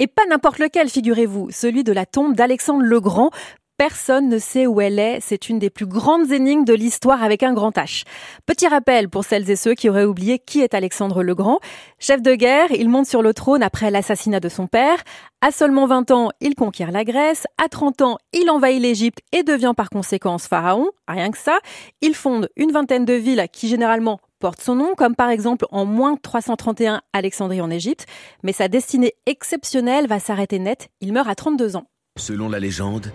Et pas n'importe lequel, figurez-vous, celui de la tombe d'Alexandre le Grand, Personne ne sait où elle est. C'est une des plus grandes énigmes de l'histoire avec un grand H. Petit rappel pour celles et ceux qui auraient oublié qui est Alexandre le Grand. Chef de guerre, il monte sur le trône après l'assassinat de son père. À seulement 20 ans, il conquiert la Grèce. À 30 ans, il envahit l'Égypte et devient par conséquence pharaon. Rien que ça. Il fonde une vingtaine de villes qui généralement portent son nom, comme par exemple en moins 331 Alexandrie en Égypte. Mais sa destinée exceptionnelle va s'arrêter net. Il meurt à 32 ans. Selon la légende,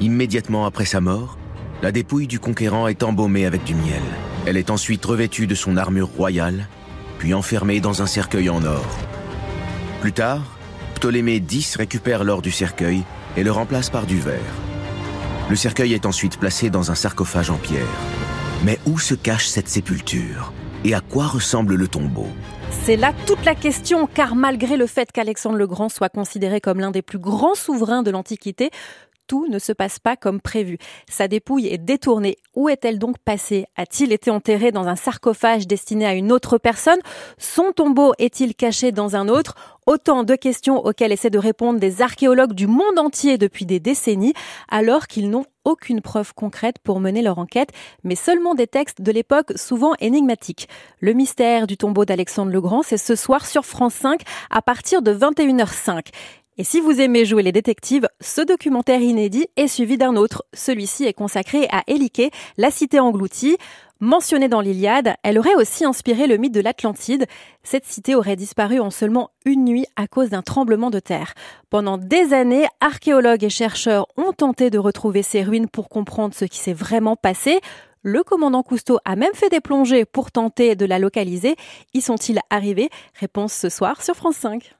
Immédiatement après sa mort, la dépouille du conquérant est embaumée avec du miel. Elle est ensuite revêtue de son armure royale, puis enfermée dans un cercueil en or. Plus tard, Ptolémée X récupère l'or du cercueil et le remplace par du verre. Le cercueil est ensuite placé dans un sarcophage en pierre. Mais où se cache cette sépulture? Et à quoi ressemble le tombeau? C'est là toute la question, car malgré le fait qu'Alexandre le Grand soit considéré comme l'un des plus grands souverains de l'Antiquité, tout ne se passe pas comme prévu. Sa dépouille est détournée. Où est-elle donc passée? A-t-il été enterré dans un sarcophage destiné à une autre personne? Son tombeau est-il caché dans un autre? Autant de questions auxquelles essaient de répondre des archéologues du monde entier depuis des décennies, alors qu'ils n'ont aucune preuve concrète pour mener leur enquête, mais seulement des textes de l'époque souvent énigmatiques. Le mystère du tombeau d'Alexandre le Grand, c'est ce soir sur France 5 à partir de 21h05. Et si vous aimez jouer les détectives, ce documentaire inédit est suivi d'un autre. Celui-ci est consacré à Éliké, la cité engloutie. Mentionnée dans l'Iliade, elle aurait aussi inspiré le mythe de l'Atlantide. Cette cité aurait disparu en seulement une nuit à cause d'un tremblement de terre. Pendant des années, archéologues et chercheurs ont tenté de retrouver ces ruines pour comprendre ce qui s'est vraiment passé. Le commandant Cousteau a même fait des plongées pour tenter de la localiser. Y sont-ils arrivés? Réponse ce soir sur France 5.